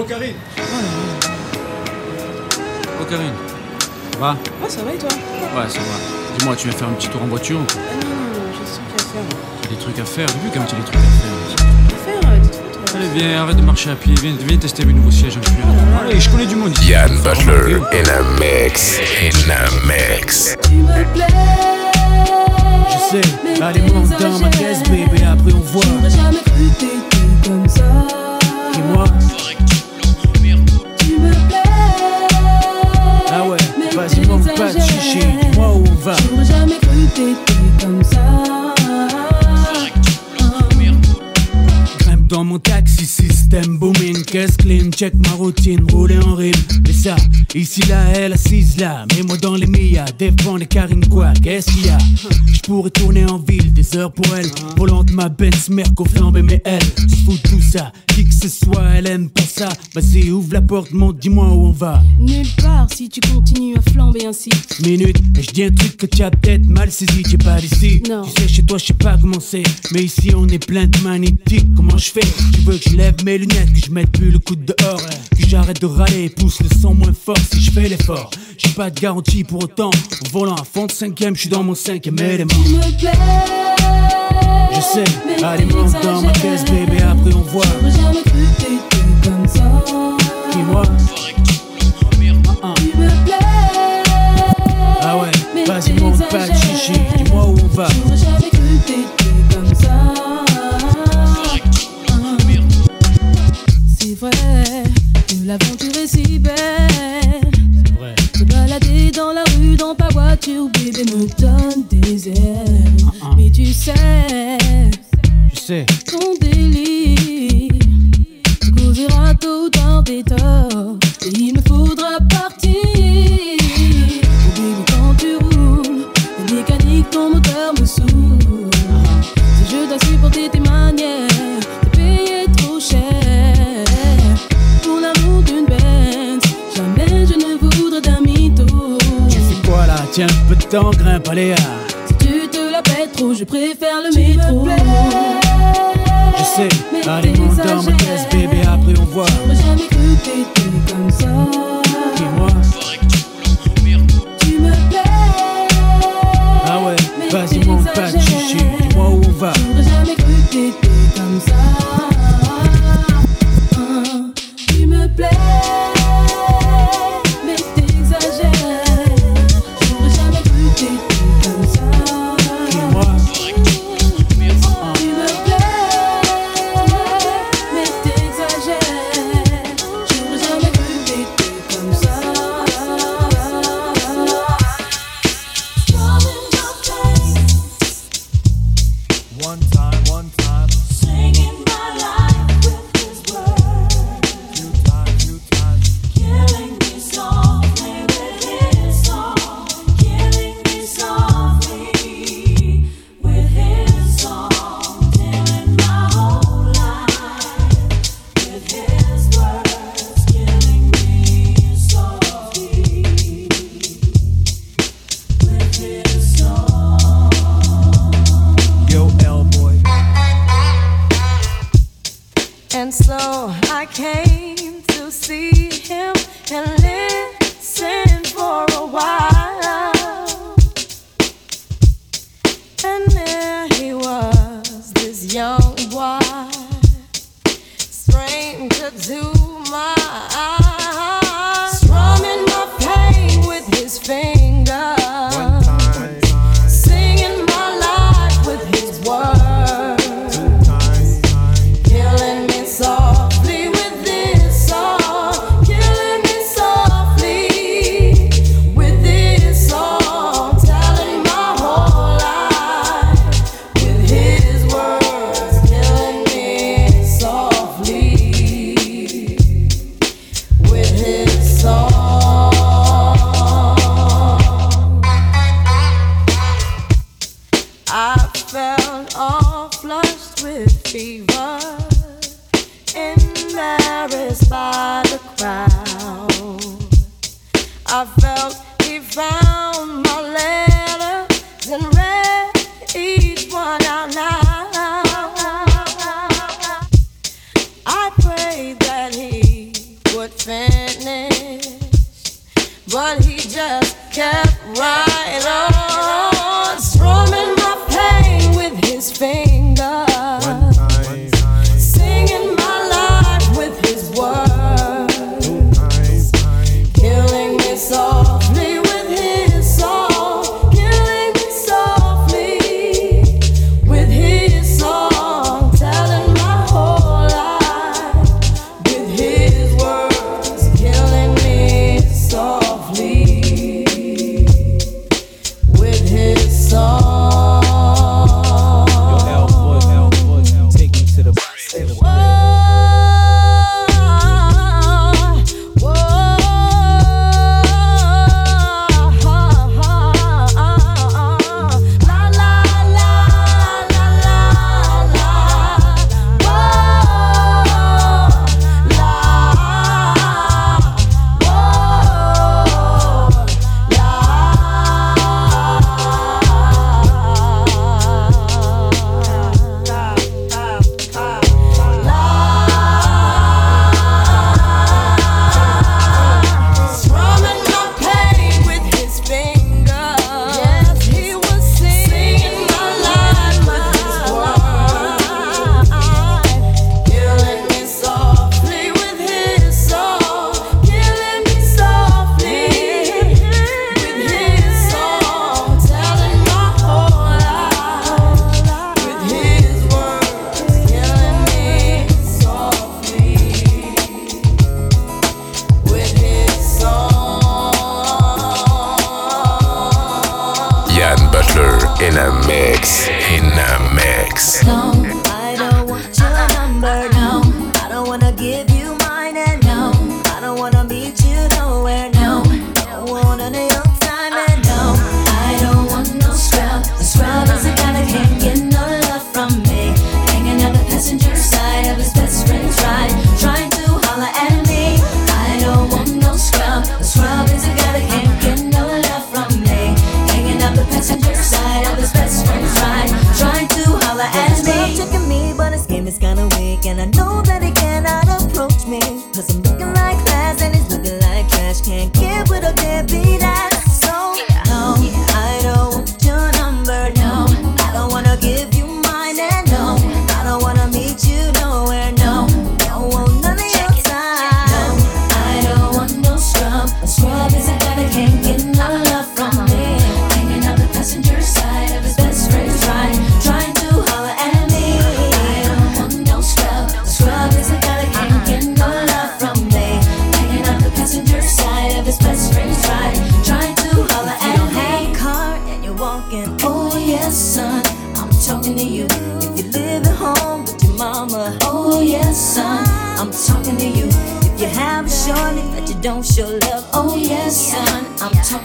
Oh Karine Oh Karine, ça va Ouais, ça va et toi? Ouais, ça va. Dis-moi, tu viens faire un petit tour en voiture ou quoi? Ah non, non, non, j'ai ce truc à faire. Tu as des trucs à faire J'ai vu comme tu as des trucs à faire. Faire, euh, toi. Allez, viens, arrête de marcher à pied, viens, viens tester mes nouveaux sièges en cuir. Allez, je connais du monde. Yann Butler in a mix, in a mix. Tu me plais. Je sais, allez monte dans ma caisse bébé, après on voit. J'aurais jamais cru t'étais comme ça. J'aurais jamais cru t'étais comme ça. Grimpe dans mon taxi, système booming, caisse clean, check ma routine, rouler en rime. Et ça, ici là, elle assise là, mais moi dans les Mia, défend les Karine quoi, qu'est-ce qu'il y a? Je pourrais tourner en ville, des heures pour elle, volante ma Benz, Merco flambé, mais elle, se tout ça, qui que ce soit, elle aime pas ça. Vas-y, ouvre la porte, monte, dis-moi où on va. Nulle part si tu continues à flamber ainsi. minutes Et je dis un truc que tu as peut-être mal saisi Tu es pas d'ici Non. Tu sais chez toi je sais pas comment c'est Mais ici on est plein de magnétiques Comment je fais? Tu veux que je lève mes lunettes Que je mette plus le coude dehors. Que j'arrête de râler pousse le son moins fort. Si je fais l'effort J'ai pas de garantie pour autant. Au volant à fond de cinquième Je suis dans mon cinquième élément. Tu me plais. Je sais Allez monte dans ma caisse bébé Après on voit. J'aurais jamais cru t'étais comme ça. Dis-moi Ah, Tu me plais. ah ouais Vas-y monte pas de chichi. Dis-moi où on va l'aventure est si belle. Se balader dans la rue dans ta voiture, bébé, me Si tu te la pètes trop, je préfère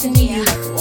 to New York.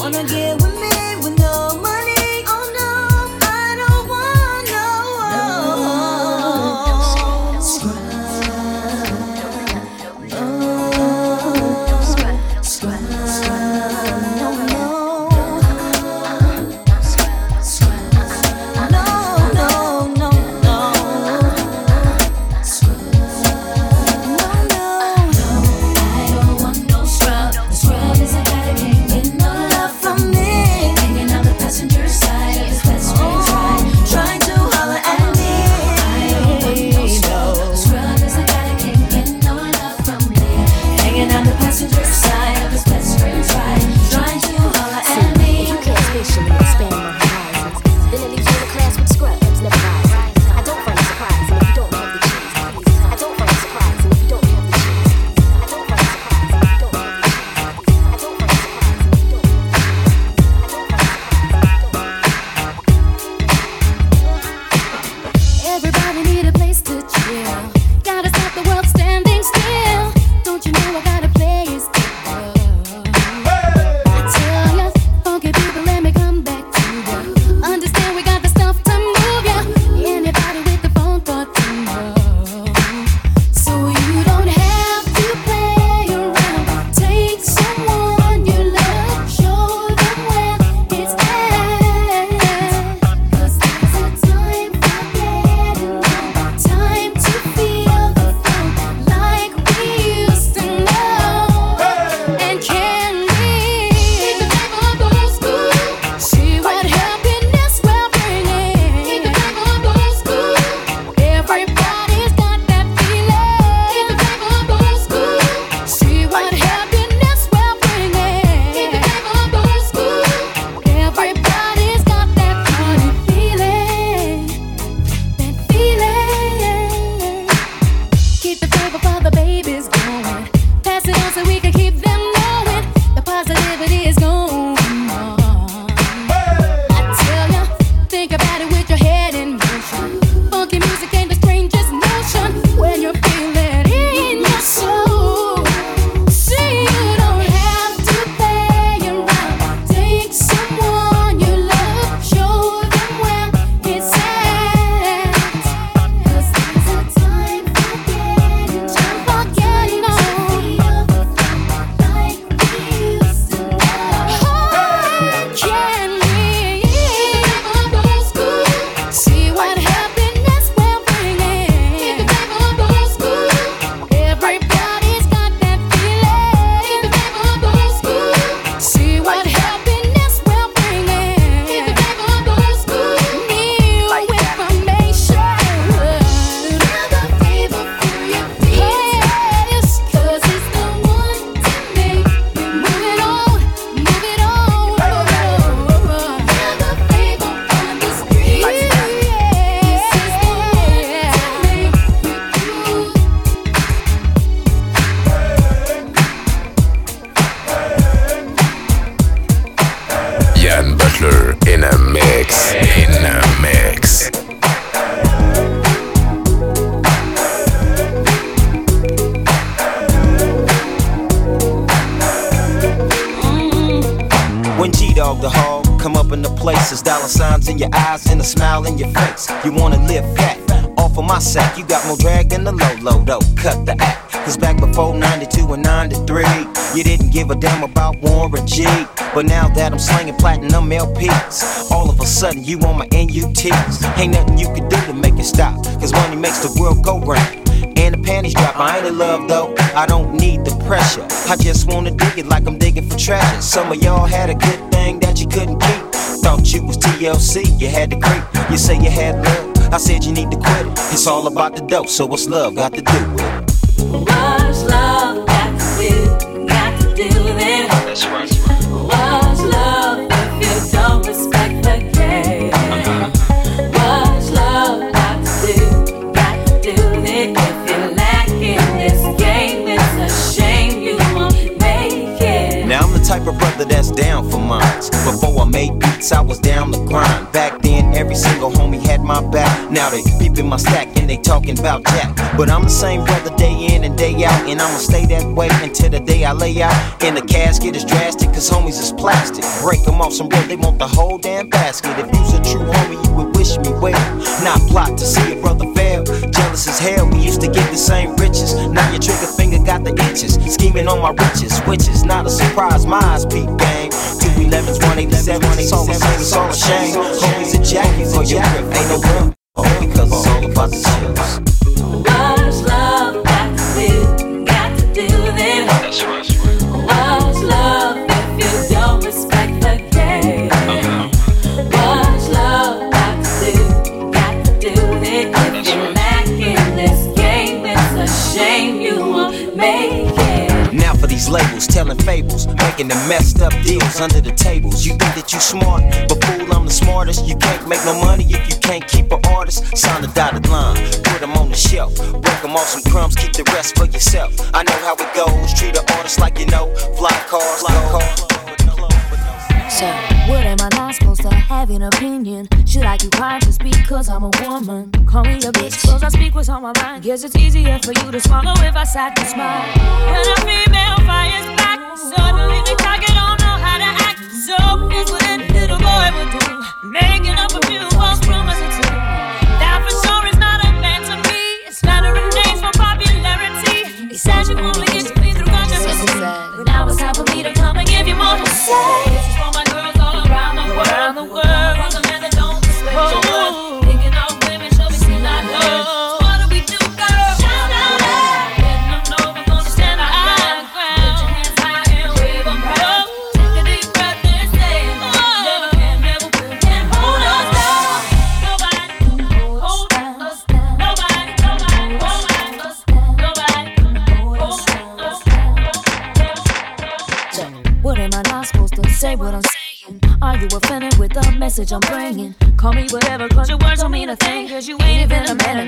The hog come up in the places, dollar signs in your eyes and a smile in your face. You wanna live fat off of my sack. You got more drag than the low low though. Cut the act. Cause back before 92 and 93, you didn't give a damn about Warren G. But now that I'm slinging platinum LPs, all of a sudden you on my NUTs. Ain't nothing you can do to make it stop. Cause money makes the world go round and the panties drop. I ain't in love though, I don't need the pressure. I just wanna dig it like I'm digging for treasure. Some of y'all had a good thing that you couldn't keep. Thought you was TLC, you had to creep. You say you had love, I said you need to quit it. It's all about the dope, so what's love got to do with it? Of brother that's down for mines. Before I made beats, I was down the grind. Back then, every single homie had my back. Now they peeping my stack and they talking about Jack. But I'm the same brother day in and day out, and I'ma stay that way until the day I lay out. And the casket is drastic, cause homies is plastic. Break them off some bread, they want the whole damn basket. If you's a true homie, you would wish me well. Not plot to see a brother fail. Jealous as hell, we used to get the same riches. Now your trigger finger got the itches. Scheming on my riches, which is not a surprise. My eyes peep game. 211's 187, it's all the same, it's all a shame. Homies a jacket for oh, your grip, ain't no room. Oh, because it's all about the chills. Fables, making the messed up deals under the tables. You think that you smart, but fool, I'm the smartest. You can't make no money if you can't keep an artist. Sign a dotted line, put them on the shelf. Break them off some crumbs, keep the rest for yourself. I know how it goes, treat an artist like you know. Fly cars, fly cars. So, what am I not supposed to have an opinion? Should I keep quiet just because I'm a woman? Call me a bitch, cause I speak what's on my mind. Guess it's easier for you to swallow if I sat and smile. When a female fires back, suddenly the target don't know how to act. So, it's what any little boy would do. Making up a few false promises. That for sure is not a man to me. It's flattering names for popularity. He says you only get to me through consciousness. But now it's time for me to come and give you more to say. Message I'm bringing? Call me whatever, cause your words don't mean a thing. Cause you ain't even a man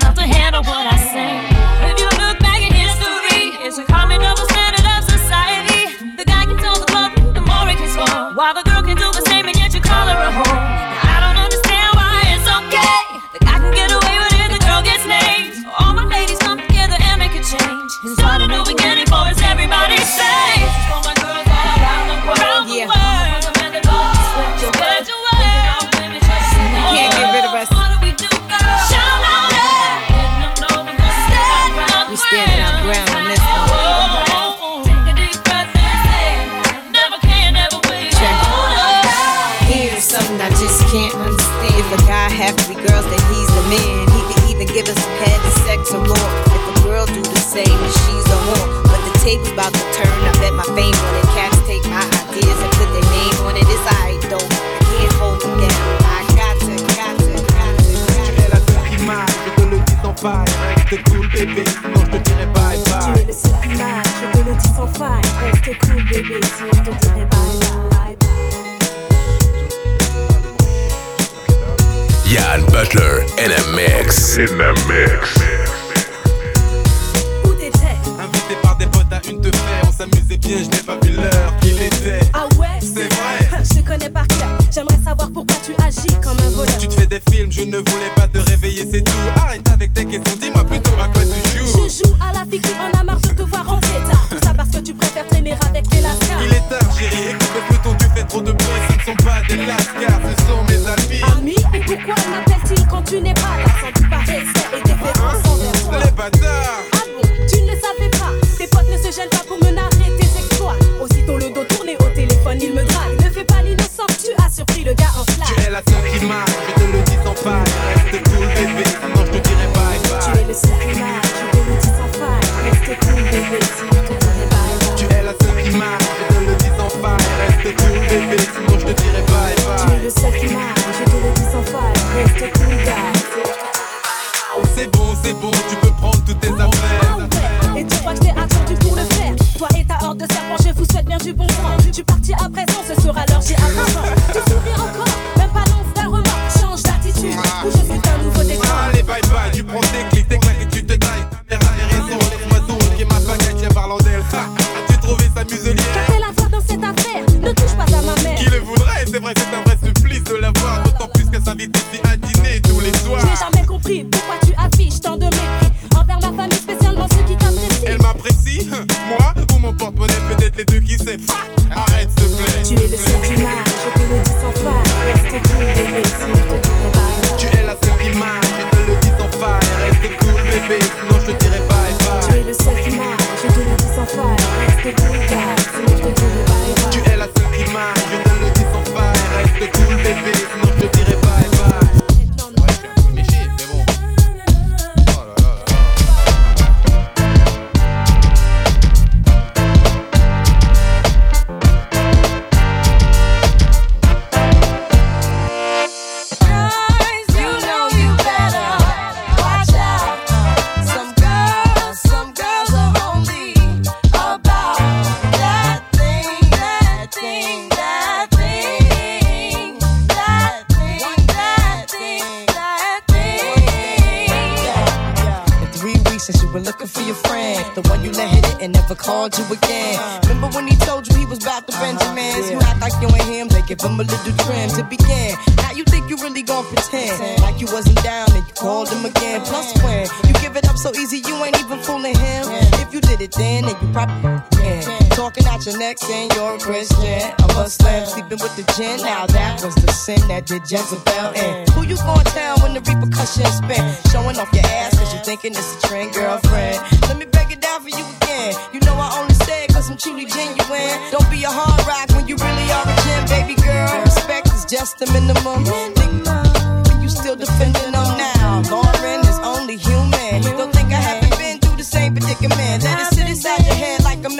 In a mix. sex and you're a Christian. A slam sleeping with the gin. Now that was the sin that did Jezebel in. Who you gonna tell when the repercussions spin? Showing off your ass cause you thinking it's a trend, girlfriend. Let me break it down for you again. You know I only say it cause I'm truly genuine. Don't be a hard rock when you really are a gin, baby girl. Respect is just the minimum. Nigga, you still defending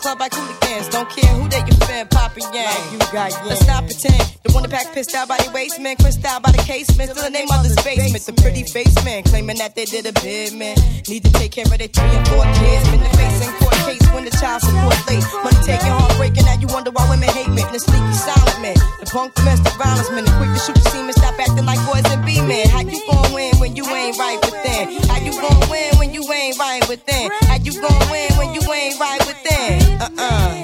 club, I cool again. Don't care who they you Popping Poppy Yang. Like you got yang. Let's not pretend. The one that pack pissed out by the waistman. man. Out by the casement. Still the name of mother's basement. basement. The pretty face man claiming that they did a bid, man. Need to take care of their three and four kids. Been the face in court case when the child support late. Money taking heartbreaking. Now you wonder why women hate men. The sneaky silent man. The punk domestic violence man. The quick to shoot the semen. Stop acting like boys and be men. How you gon' win when you ain't right within? How you gon' win when you ain't right within? How you gon' win when you ain't right uh.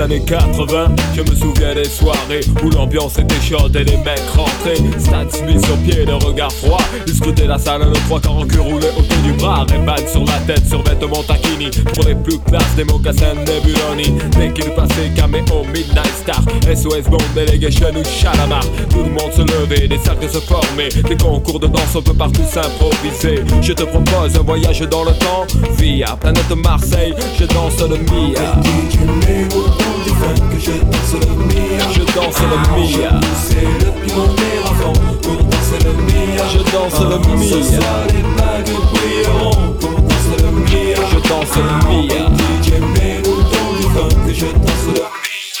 Années 80 Je me souviens des soirées où l'ambiance était chaude et les mecs rentraient. Stade Smith sur pied, le regard froid. Ils scrutaient la salle, nos trois quarts en cul roulés autour du bras. Rayman sur la tête, sur vêtements taquini. Pour les plus classes, des mocassins Nebuloni. Dès qu'il passait, caméo, Midnight Star SOS Bond, Delegation ou Chalamar Tout le monde se levait, des cercles se formaient. Des concours de danse, on peut partout s'improviser. Je te propose un voyage dans le temps. Via planète Marseille, je danse le Mia je danse le Mia Je danse le Mia C'est le pimenter avant pour danser le Mia Je danse le Mia Ce soir les bagues brilleront pour danser le Mia Je danse le Mia DJ mets-nous dans du funk. Que je danse le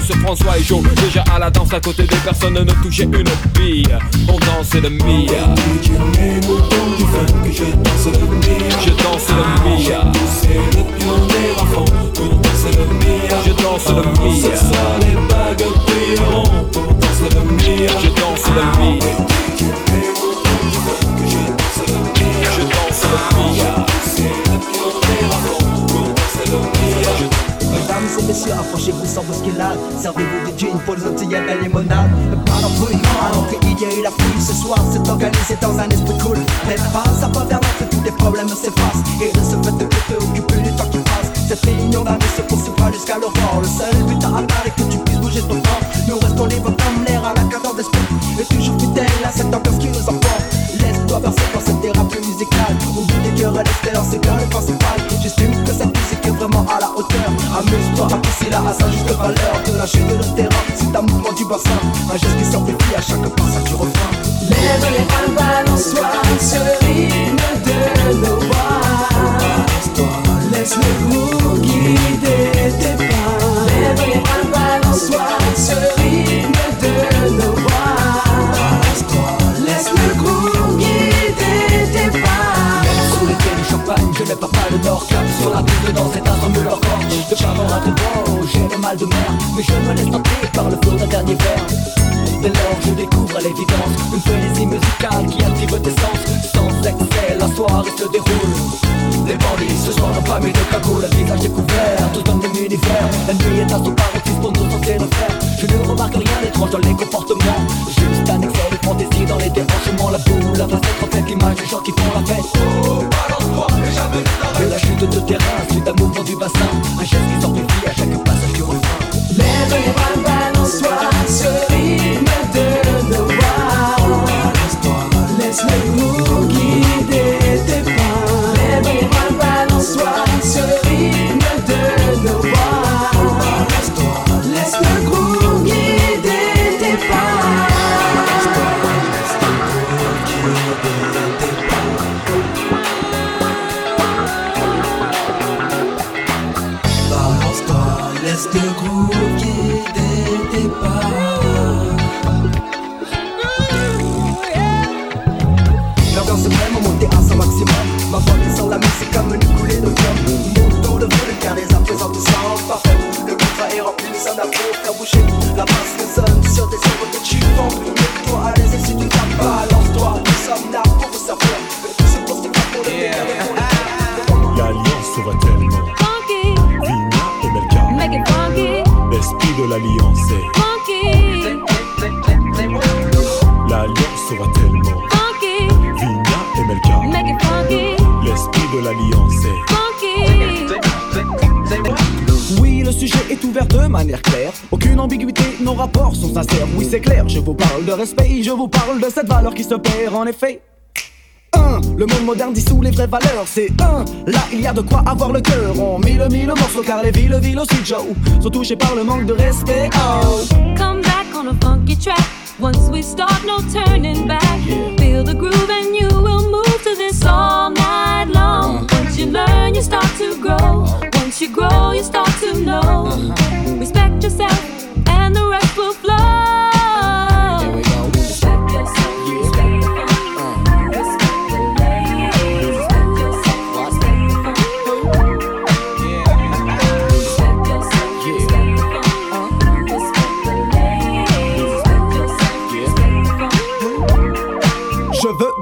François et Joe. Déjà à la danse à côté des personnes ne touchaient une bille. On dansait le Mia. Je danse le Mia. Je danse le Mia. C'est le pionnier à le Mia. Je danse le Mia. Ce soir les bagues brilleront. Pour danser le Mia. Je danse le Mia. Je danse le Mia. Et messieurs, approchez-vous sans bousculade. Servez-vous des jeans pour les autres, il y a de la limonade Pas d'embrouille, alors qu'il y a eu la pluie Ce soir, c'est organisé dans un esprit cool. Mais pas à pas vers que tous les problèmes s'effacent. Et de ce fait de te occuper du temps qui passe. Cette réunion d'année se poursuivra jusqu'à l'aurore. Le seul but à atteindre est que tu Nous restons libres comme l'air à la cadence d'esprit Et toujours fidèles à cette ambiance qui nous emporte Laisse-toi bercer par cette thérapie musicale. Oublie les querelles, l'espérance, c'est bien le principal. J'estime que cette musique est vraiment à la hauteur. Amuse-toi, apprécie la à sa juste valeur. De la de le terrain, c'est un mouvement du bassin. Un geste qui s'amplifie à chaque passage du refrain Lève les mains, balance-toi ce rythme de nos voix. Laisse le groove guider tes pas. Lève les mains, this. Le Cap sur la piste dans cet me leur corps. De pas avoir un bon, j'ai le mal de mer Mais je me laisse tenter par le flot d'un dernier verre Dès lors je découvre à l'évidence Une frénésie musicale qui active tes sens. Sans excès, la soirée se déroule. Les bandits ce soir n'ont pas mis de cagoule. Le visage découvert, tout un même univers. La nuit est à son paroxysme pour nous sentir le faire. Je ne remarque rien d'étrange dans les comportements. De fantaisie dans les débranchements La boule, la face reflète l'image des gens qui font la fête. Oh, balance-toi et jamais Et la chute de terrain, suite un mouvement du bassin Un geste qui s'amplifie à le sujet est ouvert de manière claire. Aucune ambiguïté, nos rapports sont sincères. Oui, c'est clair, je vous parle de respect, je vous parle de cette valeur qui se perd en effet. 1. Le monde moderne dissout les vraies valeurs, c'est 1. Là, il y a de quoi avoir le cœur. On mille mille morceaux car les villes, villes aussi, Joe, sont touchées par le manque de respect. Oh. Come back on a funky track. Once we start, no turning back. Feel the groove and you will move to this all night long. Once you learn, you start to grow. Once you grow, you start to know. Uh-huh. Respect yourself, and the rest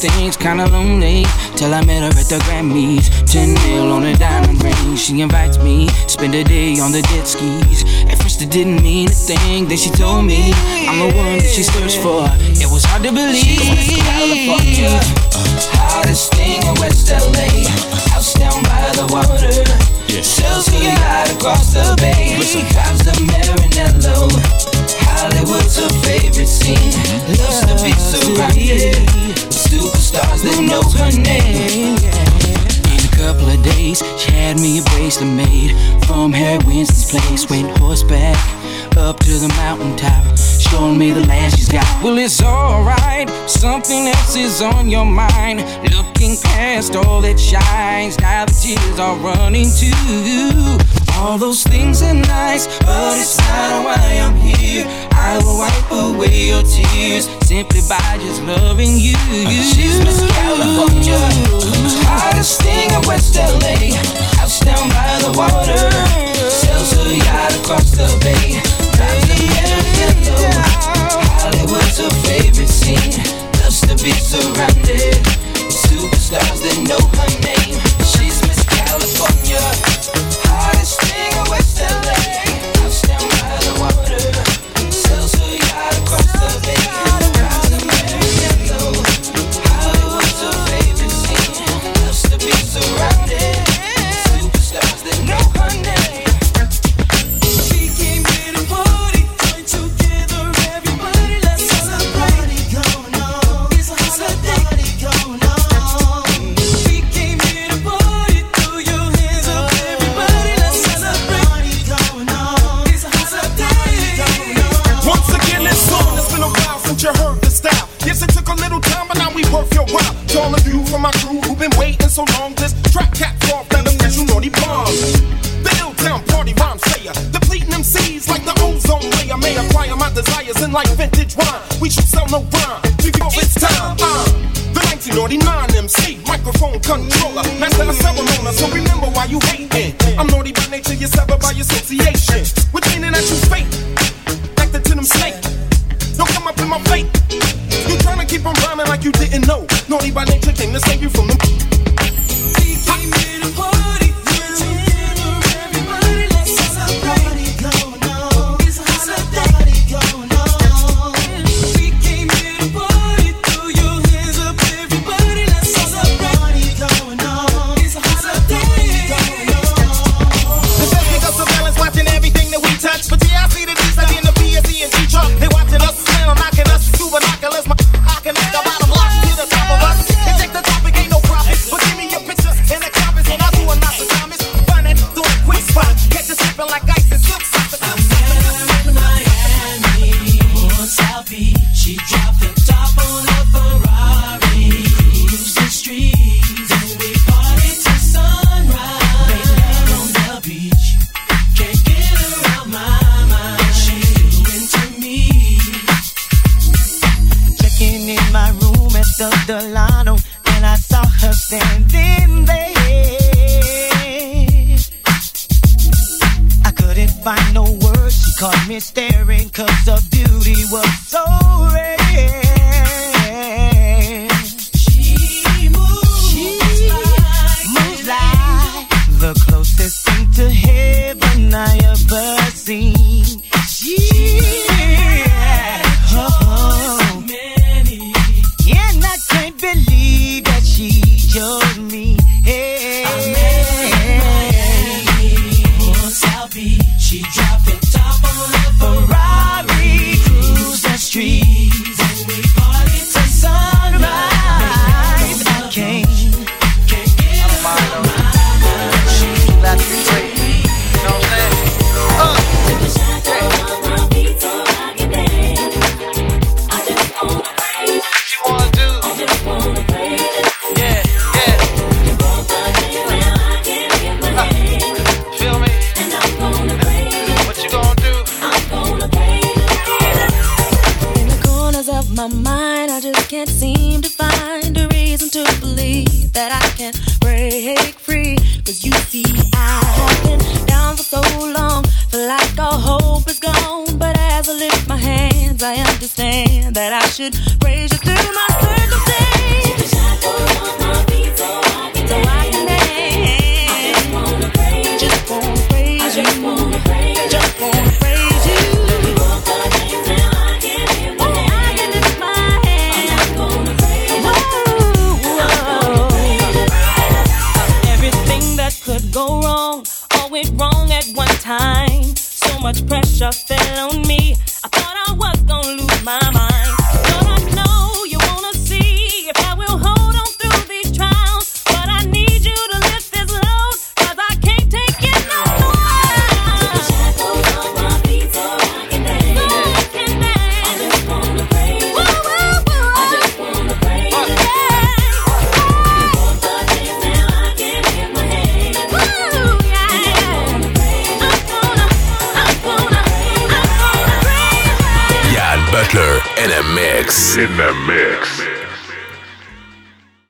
things, kinda lonely. Till I met her at the Grammys. 10 mil on a diamond ring. She invites me, spend a day on the jet skis. At first it didn't mean a thing. Then she told me I'm the one that she searched for. It was hard to believe. California, uh, hottest thing in West LA. House down by the water. Sells her yacht across the bay. Drives the Marinello. Hollywood's her favorite scene. Loves to be surrounded superstars that know her name. In a couple of days, she had me a bracelet made from Harry Winston's place. Went horseback up to the mountaintop, showing me the land she's got. Well, it's alright, something else is on your mind. Looking past all that shines, now the tears are running too. All those things are nice, but it's not why I'm here. I will wipe away your tears simply by just loving you. She's Miss California, hottest thing in West LA. House down by the water, sells her yacht across the bay. Drives the Marinello. Hollywood's her favorite scene. Loves to be surrounded superstars that know her name. She's Miss California. Yes, it took a little time, but now we worth your while. To all of you from my crew who've been waiting so long, this track cat off that official naughty bombs. The Ill-Town party rhyme sayer, depleting MCs like the ozone layer. May acquire my desires in like vintage wine. We should sell no rhyme before it's time. Uh, the 1999 MC, microphone controller, master of ceremony. So remember why you hating. I'm naughty by nature, you're severed by association. Which meaning that you fake, Naughty by nature came to save you from the. My mind, I just can't seem to find a reason to believe that I can break free. Cause you see, I have been down for so long, feel like all hope is gone. But as I lift my hands, I understand that I should praise you through my much pressure fell on me. Mix. In the mix.